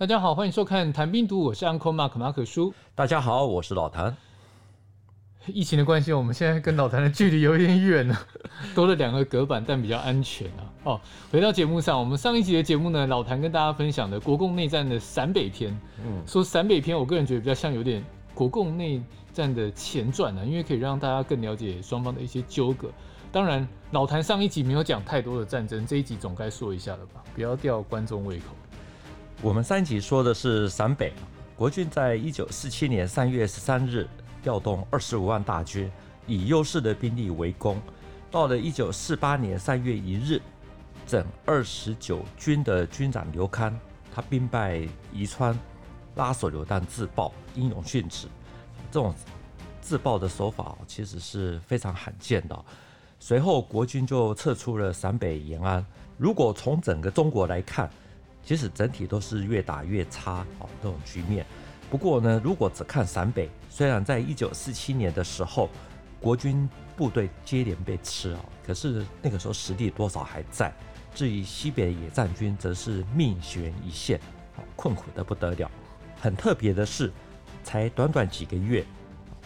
大家好，欢迎收看《谈兵读》，我是 Uncle Mark 马可叔。大家好，我是老谭。疫情的关系，我们现在跟老谭的距离有点远了，多了两个隔板，但比较安全啊。哦，回到节目上，我们上一集的节目呢，老谭跟大家分享的国共内战的陕北篇。嗯，说陕北篇，我个人觉得比较像有点国共内战的前传啊，因为可以让大家更了解双方的一些纠葛。当然，老谭上一集没有讲太多的战争，这一集总该说一下了吧，不要吊观众胃口。我们上一集说的是陕北，国军在一九四七年三月十三日调动二十五万大军，以优势的兵力围攻。到了一九四八年三月一日，整二十九军的军长刘戡，他兵败宜川，拉手榴弹自爆，英勇殉职。这种自爆的手法其实是非常罕见的。随后，国军就撤出了陕北延安。如果从整个中国来看，其实整体都是越打越差啊，这种局面。不过呢，如果只看陕北，虽然在一九四七年的时候，国军部队接连被吃啊，可是那个时候实力多少还在。至于西北野战军，则是命悬一线，困苦得不得了。很特别的是，才短短几个月，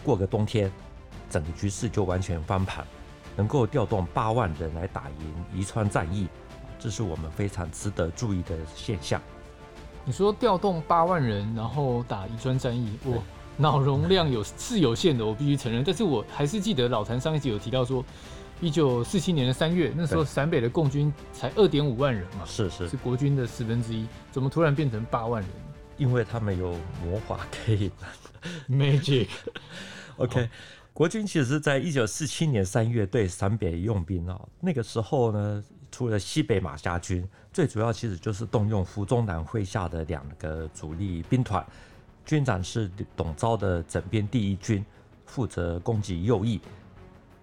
过个冬天，整个局势就完全翻盘，能够调动八万人来打赢宜川战役。这是我们非常值得注意的现象。你说调动八万人，然后打宜川战役，我脑容量有是有限的，我必须承认。但是我还是记得老谭上一集有提到说，一九四七年的三月，那时候陕北的共军才二点五万人嘛，是是是国军的十分之一，怎么突然变成八万人？因为他们有魔法可以 magic。OK，国军其实是在一九四七年三月对陕北用兵啊，那个时候呢。除了西北马家军，最主要其实就是动用胡宗南麾下的两个主力兵团，军长是董钊的整编第一军，负责攻击右翼；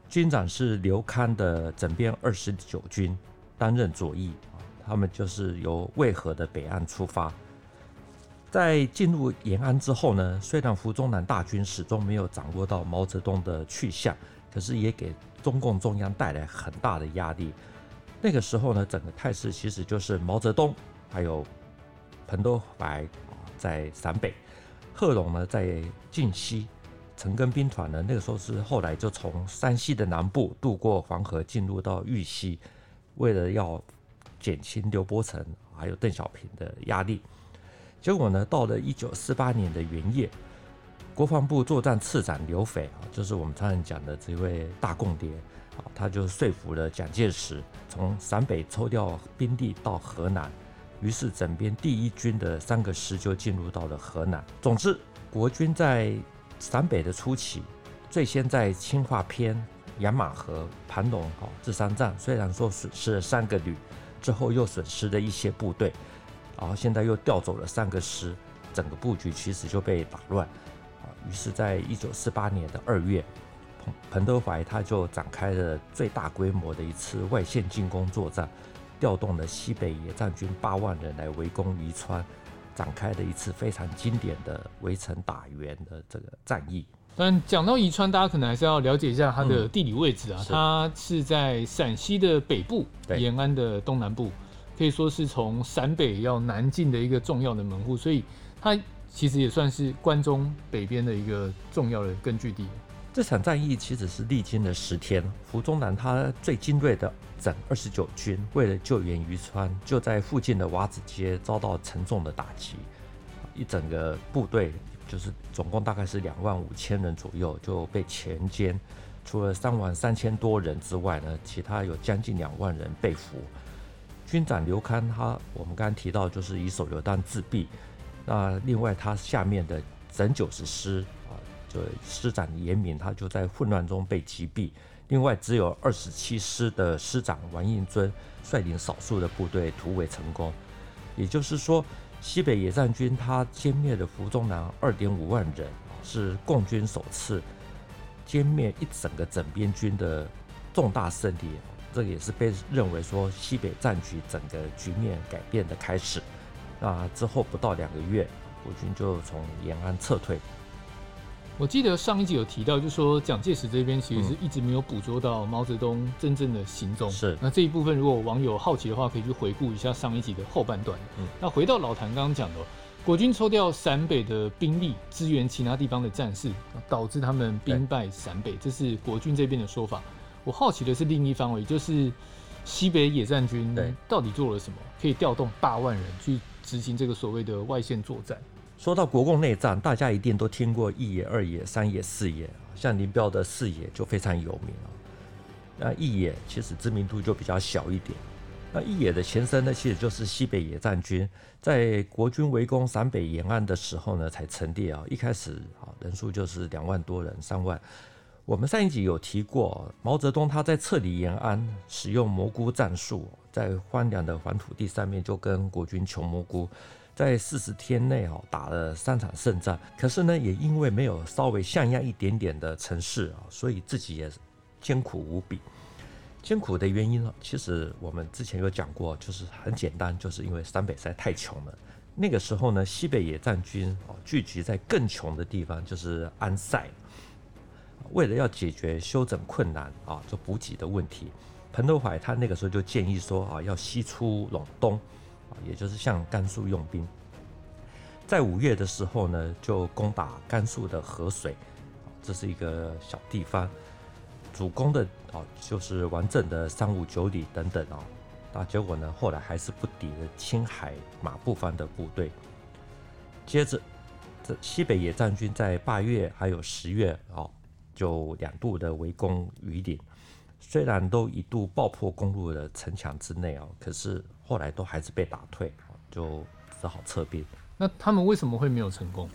军长是刘戡的整编二十九军，担任左翼。他们就是由渭河的北岸出发。在进入延安之后呢，虽然胡宗南大军始终没有掌握到毛泽东的去向，可是也给中共中央带来很大的压力。那个时候呢，整个态势其实就是毛泽东还有彭德怀在陕北，贺龙呢在晋西，陈赓兵团呢那个时候是后来就从山西的南部渡过黄河进入到豫西，为了要减轻刘伯承还有邓小平的压力。结果呢，到了一九四八年的元月，国防部作战次长刘斐啊，就是我们常常讲的这位大共谍。啊，他就说服了蒋介石，从陕北抽调兵力到河南，于是整编第一军的三个师就进入到了河南。总之，国军在陕北的初期，最先在清化骳、杨马河、盘龙啊这三战，虽然说损失了三个旅，之后又损失了一些部队，然后现在又调走了三个师，整个布局其实就被打乱。啊，于是，在一九四八年的二月。彭德怀他就展开了最大规模的一次外线进攻作战，调动了西北野战军八万人来围攻宜川，展开了一次非常经典的围城打援的这个战役。但讲到宜川，大家可能还是要了解一下它的地理位置啊，嗯、它是在陕西的北部，延安的东南部，可以说是从陕北要南进的一个重要的门户，所以它其实也算是关中北边的一个重要的根据地。这场战役其实是历经了十天，胡宗南他最精锐的整二十九军，为了救援宜川，就在附近的瓦子街遭到沉重的打击，一整个部队就是总共大概是两万五千人左右就被全歼，除了三万三千多人之外呢，其他有将近两万人被俘。军长刘戡他我们刚刚提到就是以手榴弹自毙，那另外他下面的整九十师。就师长严敏，他就在混乱中被击毙。另外，只有二十七师的师长王应尊率领少数的部队突围成功。也就是说，西北野战军他歼灭了胡宗南二点五万人，是共军首次歼灭一整个整编军的重大胜利。这也是被认为说西北战局整个局面改变的开始。那之后不到两个月，国军就从延安撤退。我记得上一集有提到，就是说蒋介石这边其实是一直没有捕捉到毛泽东真正的行踪。是，那这一部分如果网友好奇的话，可以去回顾一下上一集的后半段。嗯，那回到老谭刚刚讲的，国军抽调陕北的兵力支援其他地方的战事，导致他们兵败陕北，这是国军这边的说法。我好奇的是另一方，也就是西北野战军到底做了什么，可以调动八万人去执行这个所谓的外线作战？说到国共内战，大家一定都听过一野、二野、三野、四野，像林彪的四野就非常有名啊。那一野其实知名度就比较小一点。那一野的前身呢，其实就是西北野战军，在国军围攻陕北沿岸的时候呢，才成立啊。一开始啊，人数就是两万多人，三万。我们上一集有提过，毛泽东他在撤离延安，使用蘑菇战术，在荒凉的黄土地上面就跟国军求蘑菇，在四十天内哦打了三场胜仗。可是呢，也因为没有稍微像样一点点的城市啊，所以自己也艰苦无比。艰苦的原因呢，其实我们之前有讲过，就是很简单，就是因为陕北实在太穷了。那个时候呢，西北野战军哦聚集在更穷的地方，就是安塞。为了要解决休整困难啊，就补给的问题，彭德怀他那个时候就建议说啊，要西出陇东，也就是向甘肃用兵。在五月的时候呢，就攻打甘肃的河水，这是一个小地方。主攻的哦，就是完整的三五九旅等等哦，那结果呢，后来还是不敌了青海马步芳的部队。接着，这西北野战军在八月还有十月哦，就两度的围攻榆林，虽然都一度爆破攻入了城墙之内哦，可是后来都还是被打退，就只好撤兵。那他们为什么会没有成功？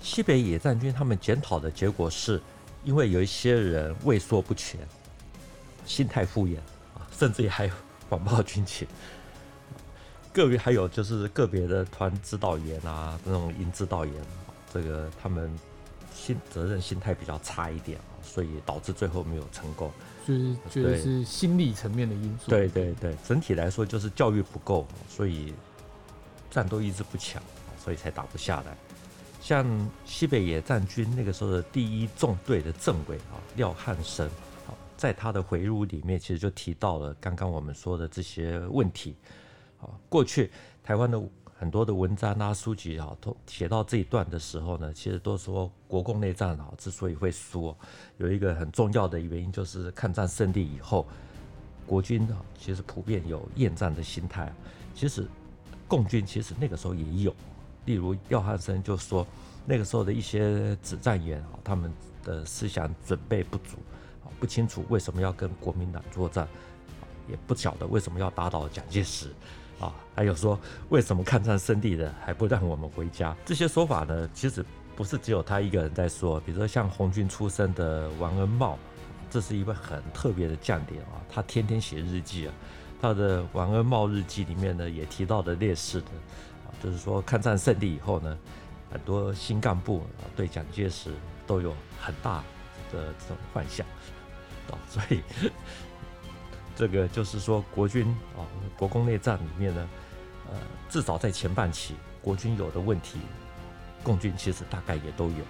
西北野战军他们检讨的结果是。因为有一些人畏缩不前，心态敷衍啊，甚至于还有 谎报军情。个别还有就是个别的团指导员啊，那种营指导员，这个他们心责任心态比较差一点啊，所以导致最后没有成功。就是觉得是心理层面的因素。对对对，整体来说就是教育不够，所以战斗意志不强，所以才打不下来。像西北野战军那个时候的第一纵队的政委啊，廖汉生，好，在他的回忆录里面，其实就提到了刚刚我们说的这些问题。啊，过去台湾的很多的文章啊、书籍啊，都写到这一段的时候呢，其实都说国共内战啊，之所以会输，有一个很重要的原因，就是抗战胜利以后，国军啊，其实普遍有厌战的心态。其实共军其实那个时候也有。例如廖汉生就说，那个时候的一些指战员啊，他们的思想准备不足，啊，不清楚为什么要跟国民党作战，也不晓得为什么要打倒蒋介石，啊，还有说为什么抗战胜利了还不让我们回家？这些说法呢，其实不是只有他一个人在说，比如说像红军出身的王恩茂，这是一位很特别的将领啊，他天天写日记啊，他的王恩茂日记里面呢也提到的烈士的。就是说，抗战胜利以后呢，很多新干部对蒋介石都有很大的这种幻想啊，所以这个就是说，国军啊，国共内战里面呢，呃，至少在前半期，国军有的问题，共军其实大概也都有。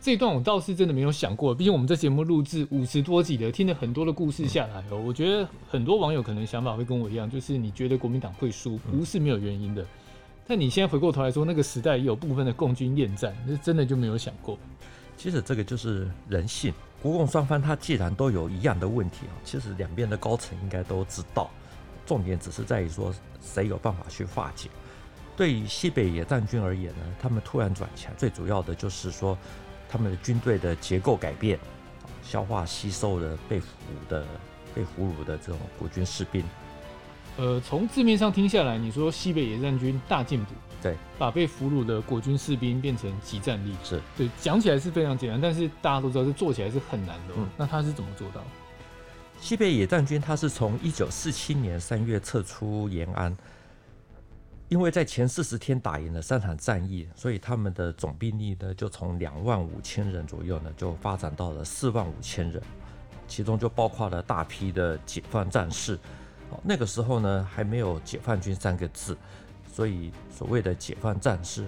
这一段我倒是真的没有想过，毕竟我们这节目录制五十多集的，听了很多的故事下来哦，我觉得很多网友可能想法会跟我一样，就是你觉得国民党会输，不是没有原因的。但你现在回过头来说，那个时代也有部分的共军厌战，那真的就没有想过。其实这个就是人性，国共双方他既然都有一样的问题啊，其实两边的高层应该都知道，重点只是在于说谁有办法去化解。对于西北野战军而言呢，他们突然转强，最主要的就是说他们的军队的结构改变，消化吸收了被俘的被俘虏的这种国军士兵。呃，从字面上听下来，你说西北野战军大进步，对，把被俘虏的国军士兵变成集战力，是对，讲起来是非常简单，但是大家都知道，这做起来是很难的。嗯，那他是怎么做到？西北野战军他是从一九四七年三月撤出延安，因为在前四十天打赢了三场战役，所以他们的总兵力呢就从两万五千人左右呢就发展到了四万五千人，其中就包括了大批的解放战士。那个时候呢，还没有解放军三个字，所以所谓的解放战士，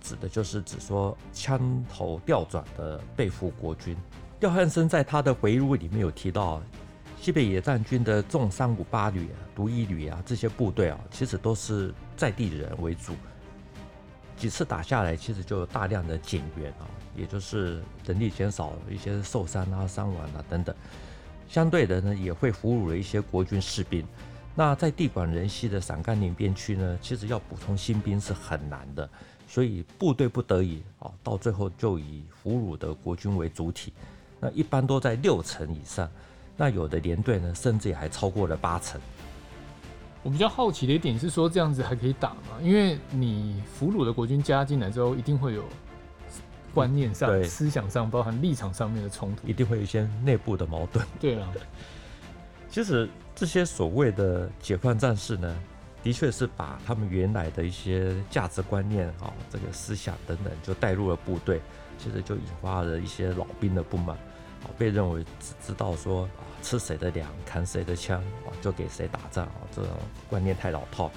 指的就是指说枪头调转的被俘国军。廖汉生在他的回忆录里面有提到，西北野战军的纵三五八旅啊、独一旅啊这些部队啊，其实都是在地人为主，几次打下来，其实就有大量的减员啊，也就是人力减少，一些受伤啊、伤亡啊等等。相对的呢，也会俘虏了一些国军士兵。那在地广人稀的陕甘宁边区呢，其实要补充新兵是很难的，所以部队不得已啊，到最后就以俘虏的国军为主体。那一般都在六成以上，那有的连队呢，甚至也还超过了八成。我比较好奇的一点是说，这样子还可以打吗？因为你俘虏的国军加进来之后，一定会有观念上、嗯、思想上，包含立场上面的冲突，一定会有一些内部的矛盾。对啊，其实这些所谓的解放战士呢，的确是把他们原来的一些价值观念啊、这个思想等等，就带入了部队，其实就引发了一些老兵的不满啊，被认为只知道说啊。吃谁的粮，扛谁的枪，啊就给谁打仗啊！这种观念太老套，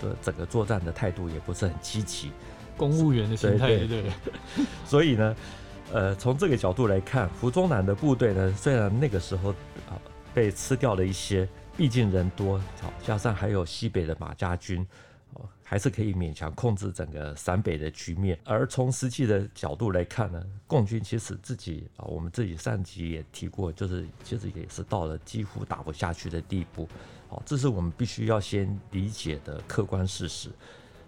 这整个作战的态度也不是很积极，公务员的心态，对对。所以呢，呃，从这个角度来看，胡宗南的部队呢，虽然那个时候啊被吃掉了一些，毕竟人多，好加上还有西北的马家军。还是可以勉强控制整个陕北的局面。而从实际的角度来看呢，共军其实自己啊，我们自己上集也提过，就是其实也是到了几乎打不下去的地步。好，这是我们必须要先理解的客观事实。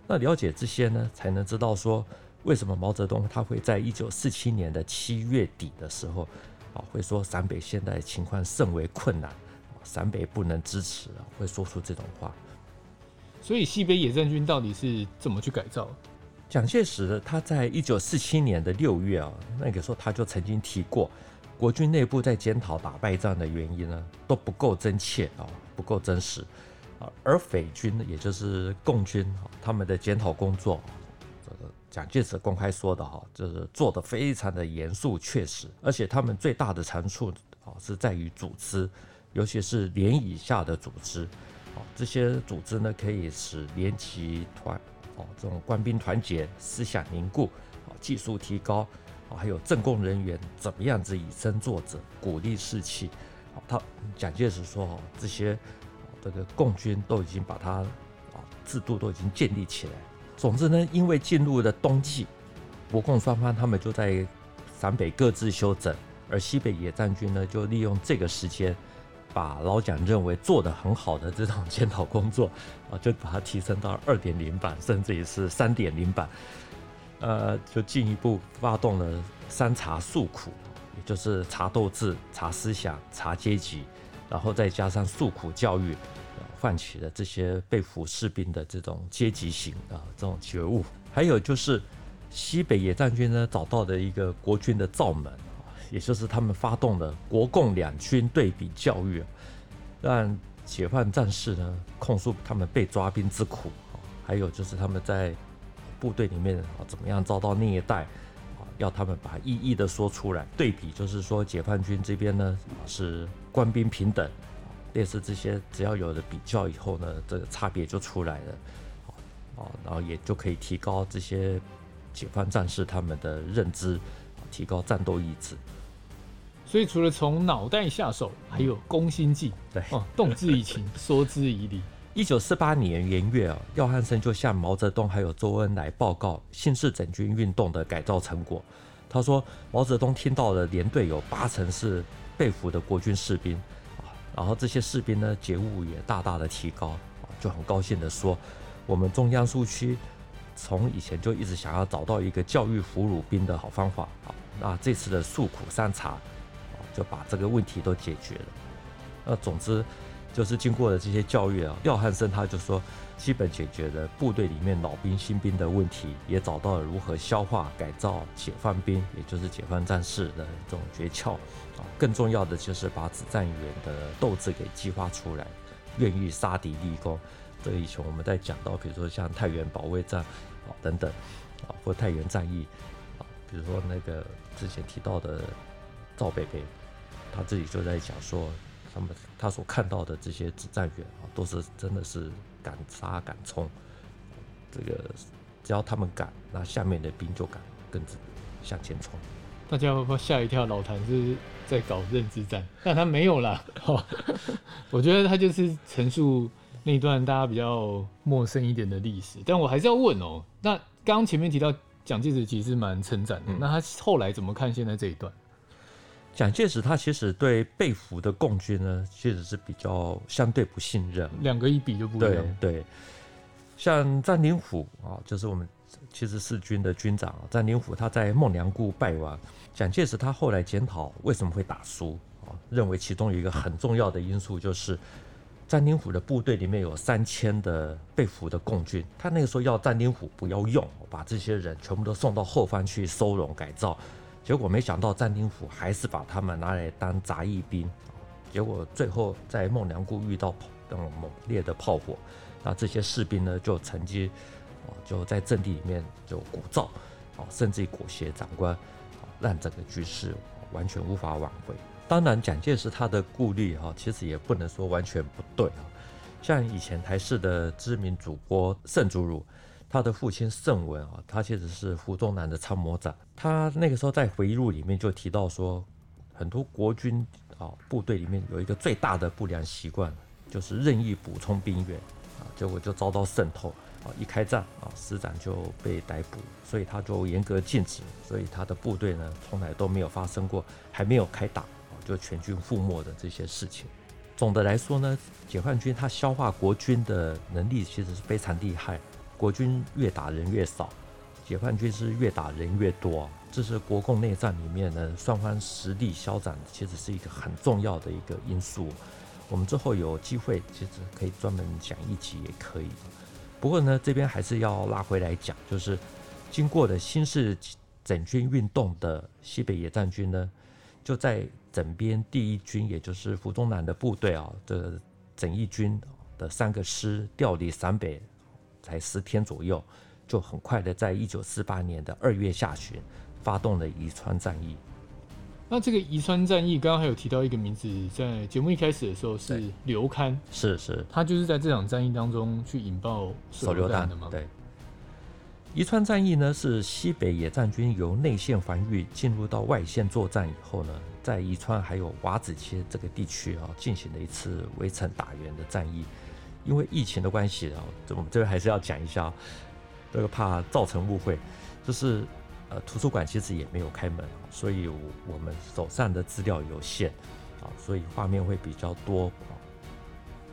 那了解这些呢，才能知道说为什么毛泽东他会在一九四七年的七月底的时候啊，会说陕北现在情况甚为困难，陕北不能支持，会说出这种话。所以西北野战军到底是怎么去改造？蒋介石他在一九四七年的六月啊，那个时候他就曾经提过，国军内部在检讨打败仗的原因呢，都不够真切啊，不够真实啊。而匪军也就是共军他们的检讨工作，这个蒋介石公开说的哈，就是做得非常的严肃确实，而且他们最大的长处啊是在于组织，尤其是连以下的组织。啊这些组织呢，可以使连级团哦，这种官兵团结、思想凝固、啊技术提高啊，还有政工人员怎么样子以身作则、鼓励士气。他蒋介石说哦，这些这个共军都已经把它啊制度都已经建立起来。总之呢，因为进入了冬季，国共双方他们就在陕北各自休整，而西北野战军呢，就利用这个时间。把老蒋认为做得很好的这种检讨工作啊，就把它提升到二点零版，甚至于是三点零版，呃，就进一步发动了三查诉苦，也就是查斗志、查思想、查阶级，然后再加上诉苦教育，唤起了这些被俘士兵的这种阶级性啊这种觉悟。还有就是西北野战军呢，找到的一个国军的罩门。也就是他们发动的国共两军对比教育，让解放战士呢控诉他们被抓兵之苦，还有就是他们在部队里面啊怎么样遭到虐待，要他们把一一的说出来。对比就是说解放军这边呢是官兵平等，类似这些，只要有了比较以后呢，这个差别就出来了，啊，然后也就可以提高这些解放战士他们的认知，提高战斗意志。所以，除了从脑袋下手，还有攻心计。对，哦，动之以情，说之以理。一九四八年元月啊，廖汉生就向毛泽东还有周恩来报告新式整军运动的改造成果。他说，毛泽东听到了连队有八成是被俘的国军士兵啊，然后这些士兵呢，觉悟也大大的提高，就很高兴的说，我们中央苏区从以前就一直想要找到一个教育俘虏兵的好方法啊，那这次的诉苦三查。就把这个问题都解决了。那总之，就是经过了这些教育啊，廖汉生他就说，基本解决了部队里面老兵新兵的问题，也找到了如何消化改造解放兵，也就是解放战士的这种诀窍啊。更重要的就是把指战员的斗志给激发出来，愿意杀敌立功。这个以前我们在讲到，比如说像太原保卫战啊等等啊，或太原战役啊，比如说那个之前提到的赵北北。他自己就在讲说，他们他所看到的这些指战员啊，都是真的是敢杀敢冲。这个只要他们敢，那下面的兵就敢跟着向前冲。大家会不会吓一跳？老谭是在搞认知战，但他没有啦。我觉得他就是陈述那一段大家比较陌生一点的历史。但我还是要问哦，那。刚刚前面提到蒋介石其实蛮称赞的，嗯、那他后来怎么看现在这一段？蒋介石他其实对被俘的共军呢，其实是比较相对不信任，两个一比就不一样。对对，像詹灵甫啊，就是我们七十四军的军长詹灵甫，他在孟良崮败亡，蒋介石他后来检讨为什么会打输啊，认为其中有一个很重要的因素就是。詹灵虎的部队里面有三千的被俘的共军，他那个时候要詹灵虎不要用，把这些人全部都送到后方去收容改造，结果没想到詹灵甫还是把他们拿来当杂役兵，结果最后在孟良崮遇到那种猛烈的炮火，那这些士兵呢就乘机就在阵地里面就鼓噪，甚至于裹挟长官，让整个局势完全无法挽回。当然，蒋介石他的顾虑哈，其实也不能说完全不对啊。像以前台视的知名主播盛祖如，他的父亲盛文啊，他其实是胡宗南的参谋长。他那个时候在回忆录里面就提到说，很多国军啊部队里面有一个最大的不良习惯，就是任意补充兵员啊，结果就遭到渗透啊，一开战啊，师长就被逮捕，所以他就严格禁止，所以他的部队呢，从来都没有发生过还没有开打。就全军覆没的这些事情，总的来说呢，解放军他消化国军的能力其实是非常厉害。国军越打人越少，解放军是越打人越多。这是国共内战里面呢，双方实力消长，其实是一个很重要的一个因素。我们之后有机会，其实可以专门讲一集也可以。不过呢，这边还是要拉回来讲，就是经过了新式整军运动的西北野战军呢，就在整编第一军，也就是胡宗南的部队啊，这整一军的三个师调离陕北，才十天左右，就很快的在一九四八年的二月下旬，发动了宜川战役。那这个宜川战役，刚刚还有提到一个名字，在节目一开始的时候是刘戡，是是，他就是在这场战役当中去引爆手榴弹的吗？对。宜川战役呢，是西北野战军由内线防御进入到外线作战以后呢，在宜川还有瓦子街这个地区啊，进行了一次围城打援的战役。因为疫情的关系啊，这我们这边还是要讲一下，这个怕造成误会，就是呃图书馆其实也没有开门，所以我们手上的资料有限啊，所以画面会比较多啊，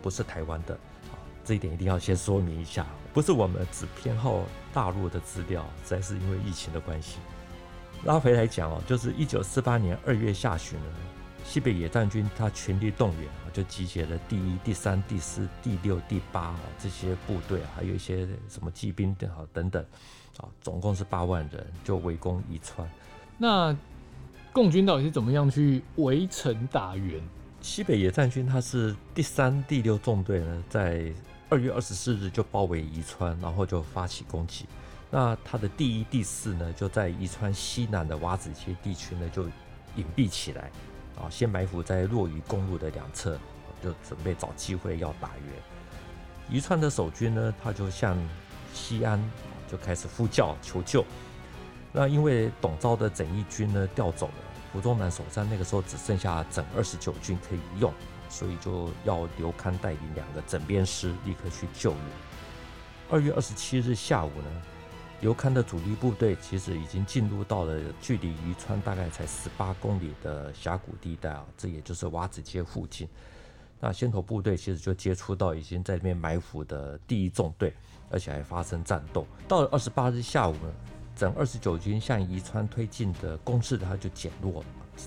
不是台湾的啊。这一点一定要先说明一下，不是我们只偏好大陆的资料，实在是因为疫情的关系。拉回来讲哦，就是一九四八年二月下旬呢，西北野战军他全力动员啊，就集结了第一、第三、第四、第六、第八啊这些部队啊，还有一些什么骑兵等好等等啊，总共是八万人，就围攻宜川。那共军到底是怎么样去围城打援？西北野战军他是第三、第六纵队呢，在二月二十四日就包围宜川，然后就发起攻击。那他的第一、第四呢，就在宜川西南的洼子街地区呢，就隐蔽起来，啊，先埋伏在落鱼公路的两侧，就准备找机会要打援。宜川的守军呢，他就向西安就开始呼叫求救。那因为董昭的整一军呢调走了，胡宗南手上那个时候只剩下整二十九军可以用。所以就要刘戡带领两个整编师立刻去救援。二月二十七日下午呢，刘戡的主力部队其实已经进入到了距离宜川大概才十八公里的峡谷地带啊，这也就是瓦子街附近。那先头部队其实就接触到已经在那边埋伏的第一纵队，而且还发生战斗。到了二十八日下午呢，整二十九军向宜川推进的攻势它就减弱了。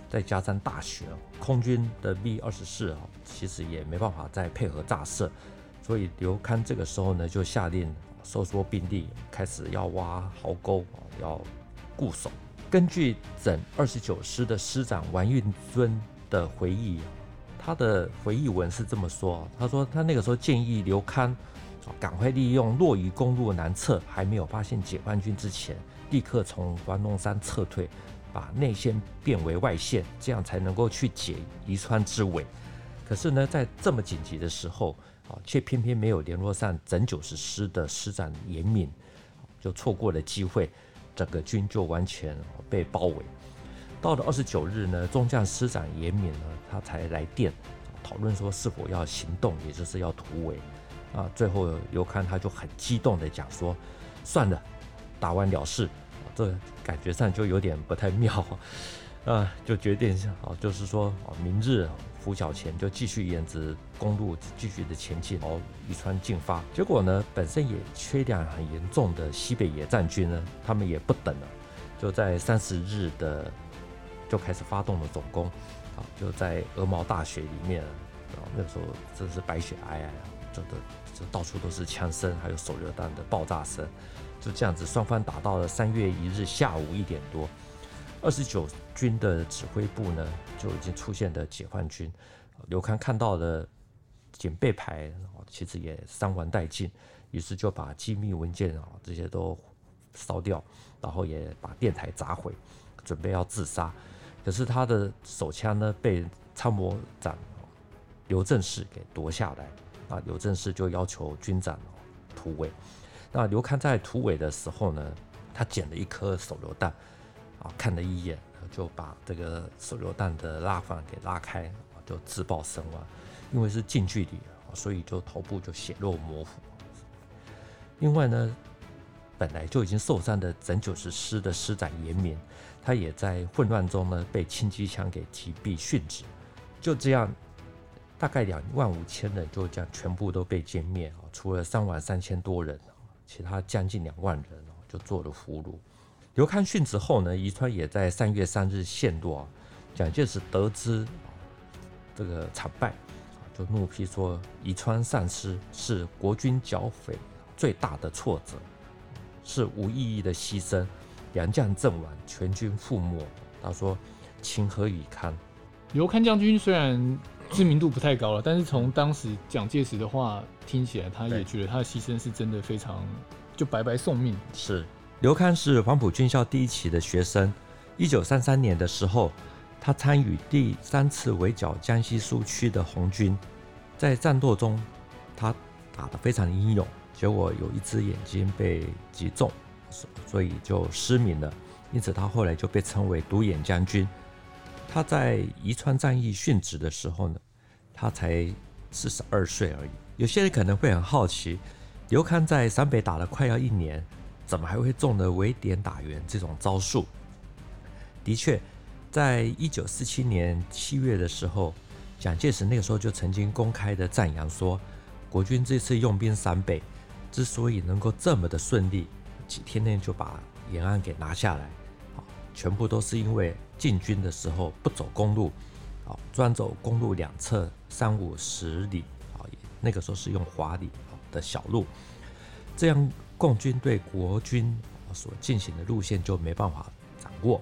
再加上大雪，空军的 V 二十四啊，其实也没办法再配合炸射，所以刘戡这个时候呢，就下令收缩兵力，开始要挖壕沟，要固守。根据整二十九师的师长王运尊的回忆，他的回忆文是这么说：他说他那个时候建议刘戡，赶快利用落鱼公路南侧还没有发现解放军之前，立刻从黄龙山撤退。把内线变为外线，这样才能够去解宜川之围。可是呢，在这么紧急的时候啊，却偏偏没有联络上整九十师的师长严敏，就错过了机会，整个军就完全被包围。到了二十九日呢，中将师长严敏呢，他才来电讨论说是否要行动，也就是要突围。啊，最后刘戡他就很激动地讲说：“算了，打完了事，这感觉上就有点不太妙，啊，就决定啊，就是说，明日拂晓前就继续沿着公路继续的前进，哦，宜川进发。结果呢，本身也缺粮很严重的西北野战军呢，他们也不等了，就在三十日的就开始发动了总攻，啊，就在鹅毛大雪里面，啊，那时候真是白雪皑皑啊，就的就到处都是枪声，还有手榴弹的爆炸声。就这样子，双方打到了三月一日下午一点多，二十九军的指挥部呢就已经出现了解放军。刘康看到了警备牌，其实也伤亡殆尽，于是就把机密文件啊这些都烧掉，然后也把电台砸毁，准备要自杀。可是他的手枪呢被参谋长刘正式给夺下来，啊，刘正式就要求军长突围。那刘康在突围的时候呢，他捡了一颗手榴弹，啊，看了一眼，就把这个手榴弹的拉环给拉开，就自爆身亡。因为是近距离，所以就头部就血肉模糊。另外呢，本来就已经受伤的整九十师的师长严明，他也在混乱中呢被轻机枪给击毙殉职。就这样，大概两万五千人就这样全部都被歼灭啊，除了三万三千多人。其他将近两万人就做了俘虏。刘康殉职后呢，宜川也在三月三日陷落。蒋介石得知这个惨败，就怒批说：“宜川丧失是国军剿匪最大的挫折，是无意义的牺牲，杨将阵亡，全军覆没。”他说：“情何以堪？”刘戡将军虽然知名度不太高了，但是从当时蒋介石的话听起来，他也觉得他的牺牲是真的非常就白白送命。是刘戡是黄埔军校第一期的学生，一九三三年的时候，他参与第三次围剿江西苏区的红军，在战斗中他打得非常英勇，结果有一只眼睛被击中，所以就失明了，因此他后来就被称为独眼将军。他在宜川战役殉职的时候呢，他才四十二岁而已。有些人可能会很好奇，刘戡在陕北打了快要一年，怎么还会中了围点打援这种招数？的确，在一九四七年七月的时候，蒋介石那个时候就曾经公开的赞扬说，国军这次用兵陕北之所以能够这么的顺利，几天内就把延安给拿下来，全部都是因为。进军的时候不走公路，啊，专走公路两侧三五十里，啊，那个时候是用华里的小路，这样共军对国军所进行的路线就没办法掌握，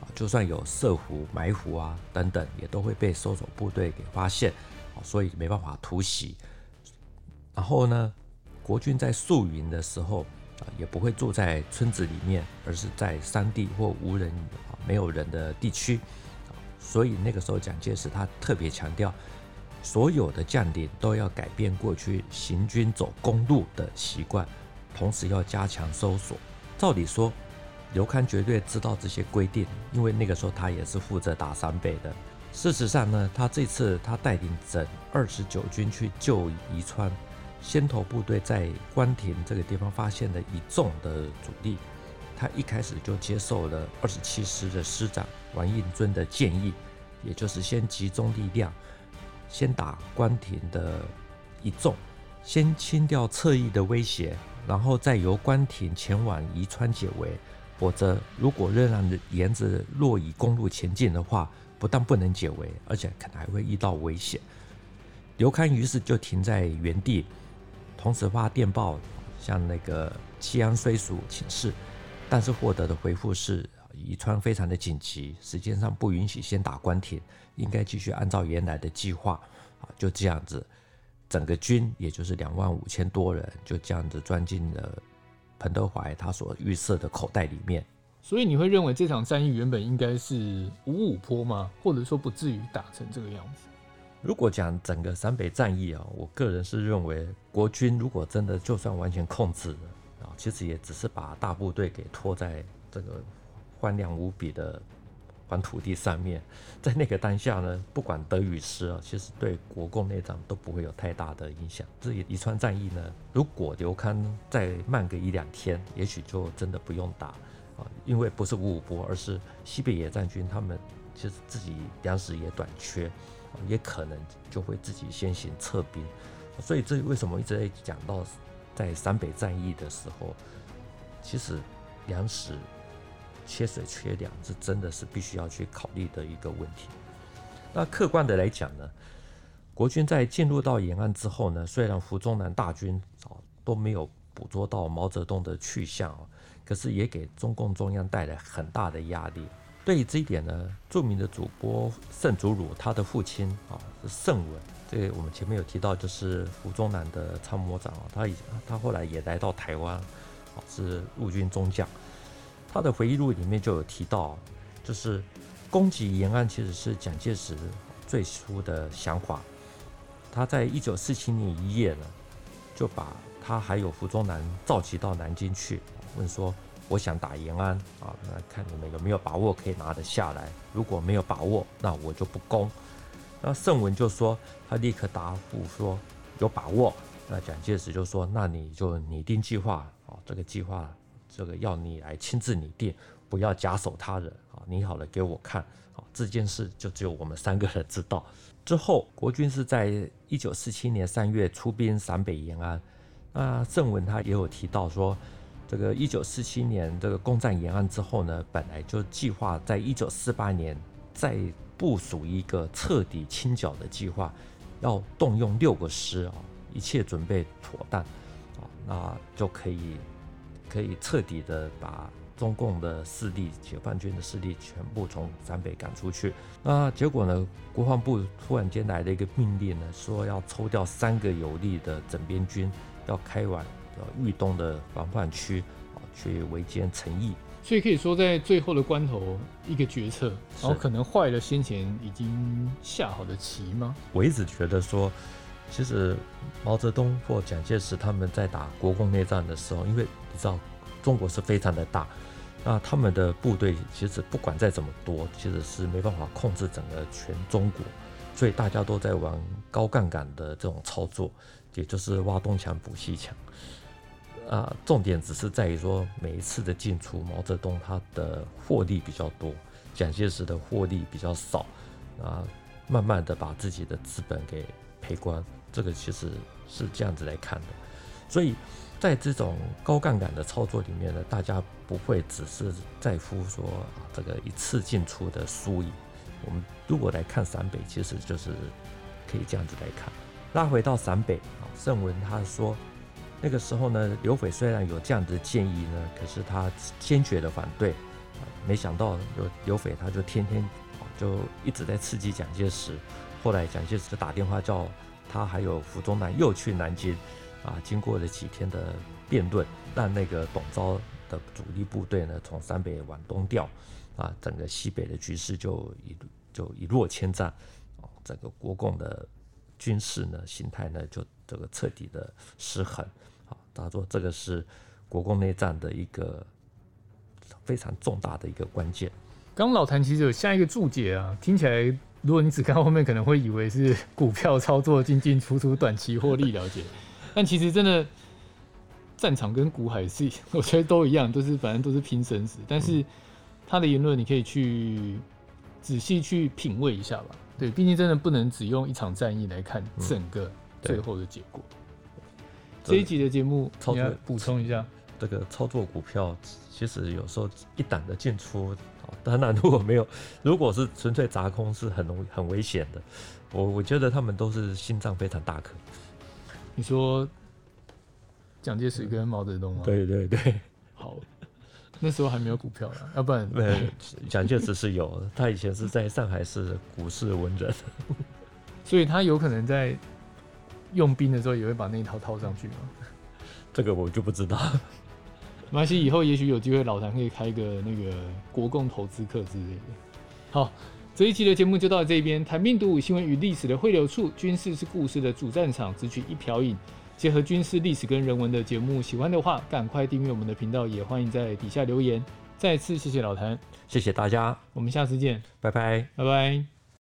啊，就算有设伏埋伏啊等等，也都会被搜索部队给发现，啊，所以没办法突袭。然后呢，国军在宿营的时候，啊，也不会住在村子里面，而是在山地或无人。没有人的地区，所以那个时候蒋介石他特别强调，所有的将领都要改变过去行军走公路的习惯，同时要加强搜索。照理说，刘戡绝对知道这些规定，因为那个时候他也是负责打陕北的。事实上呢，他这次他带领整二十九军去救宜川，先头部队在关亭这个地方发现了一众的主力。他一开始就接受了二十七师的师长王应尊的建议，也就是先集中力量，先打关亭的一纵，先清掉侧翼的威胁，然后再由关亭前往宜川解围。否则，如果仍然沿着洛宜公路前进的话，不但不能解围，而且可能还会遇到危险。刘戡于是就停在原地，同时发电报向那个七安绥署请示。但是获得的回复是，宜川非常的紧急，时间上不允许先打关亭，应该继续按照原来的计划。啊，就这样子，整个军也就是两万五千多人，就这样子钻进了彭德怀他所预设的口袋里面。所以你会认为这场战役原本应该是五五坡吗？或者说不至于打成这个样子？如果讲整个陕北战役啊，我个人是认为国军如果真的就算完全控制了。其实也只是把大部队给拖在这个荒凉无比的管土地上面，在那个当下呢，不管得与失啊，其实对国共内战都不会有太大的影响。这宜川战役呢，如果刘戡再慢个一两天，也许就真的不用打啊，因为不是五五波，而是西北野战军他们其实自己粮食也短缺，也可能就会自己先行撤兵。所以这为什么一直在讲到在陕北战役的时候，其实粮食。缺水缺粮，这真的是必须要去考虑的一个问题。那客观的来讲呢，国军在进入到延安之后呢，虽然胡宗南大军啊都没有捕捉到毛泽东的去向啊，可是也给中共中央带来很大的压力。对于这一点呢，著名的主播盛祖鲁他的父亲啊是盛文，这个我们前面有提到，就是胡宗南的参谋长啊，他以他后来也来到台湾，啊是陆军中将。他的回忆录里面就有提到，就是攻击延安其实是蒋介石最初的想法。他在一九四七年一夜呢，就把他还有胡宗南召集到南京去，问说：“我想打延安啊，那看你们有没有把握可以拿得下来？如果没有把握，那我就不攻。”那盛文就说他立刻答复说有把握。那蒋介石就说：“那你就拟定计划啊，这个计划。”这个要你来亲自拟定，不要假手他人啊！拟好了给我看啊！这件事就只有我们三个人知道。之后，国军是在一九四七年三月出兵陕北延安。那正文他也有提到说，这个一九四七年这个攻占延安之后呢，本来就计划在一九四八年再部署一个彻底清剿的计划，要动用六个师啊，一切准备妥当啊，那就可以。可以彻底的把中共的势力、解放军的势力全部从陕北赶出去。那结果呢？国防部突然间来了一个命令呢，说要抽调三个有力的整编军，要开往豫东的防范区啊，去围歼陈毅。所以可以说，在最后的关头，一个决策，然后可能坏了先前已经下好的棋吗？我一直觉得说，其实毛泽东或蒋介石他们在打国共内战的时候，因为你知道，中国是非常的大，那他们的部队其实不管再怎么多，其实是没办法控制整个全中国，所以大家都在玩高杠杆的这种操作，也就是挖东墙补西墙。啊，重点只是在于说每一次的进出，毛泽东他的获利比较多，蒋介石的获利比较少，啊，慢慢的把自己的资本给赔光，这个其实是这样子来看的，所以。在这种高杠杆的操作里面呢，大家不会只是在乎说这个一次进出的输赢。我们如果来看陕北，其实就是可以这样子来看。拉回到陕北啊，盛文他说，那个时候呢，刘斐虽然有这样的建议呢，可是他坚决的反对。没想到刘刘斐他就天天就一直在刺激蒋介石。后来蒋介石就打电话叫他还有胡宗南又去南京。啊，经过了几天的辩论，让那个董钊的主力部队呢，从陕北往东调，啊，整个西北的局势就一就一落千丈，啊，整个国共的军事呢形态呢就这个彻底的失衡，啊，他说这个是国共内战的一个非常重大的一个关键。刚老谭其实有下一个注解啊，听起来如果你只看后面，可能会以为是股票操作进进出出，短期获利了解。但其实真的，战场跟股海是，我觉得都一样，都是反正都是拼生死。但是他的言论，你可以去仔细去品味一下吧。对，毕竟真的不能只用一场战役来看整个最后的结果。这一集的节目，你要补充一下，这个操作股票，其实有时候一档的进出，当然如果没有，如果是纯粹砸空，是很容易很危险的。我我觉得他们都是心脏非常大颗。你说蒋介石跟毛泽东吗？对对对，好，那时候还没有股票了，要不然，蒋介石是有，他以前是在上海市股市文人，所以他有可能在用兵的时候也会把那一套套上去吗？这个我就不知道。没关系，以后也许有机会，老谭可以开个那个国共投资课之类的。好。这一期的节目就到这边，谈兵读武，新闻与历史的汇流处，军事是故事的主战场，只取一瓢饮，结合军事历史跟人文的节目，喜欢的话赶快订阅我们的频道，也欢迎在底下留言。再次谢谢老谭，谢谢大家，我们下次见，拜拜，拜拜。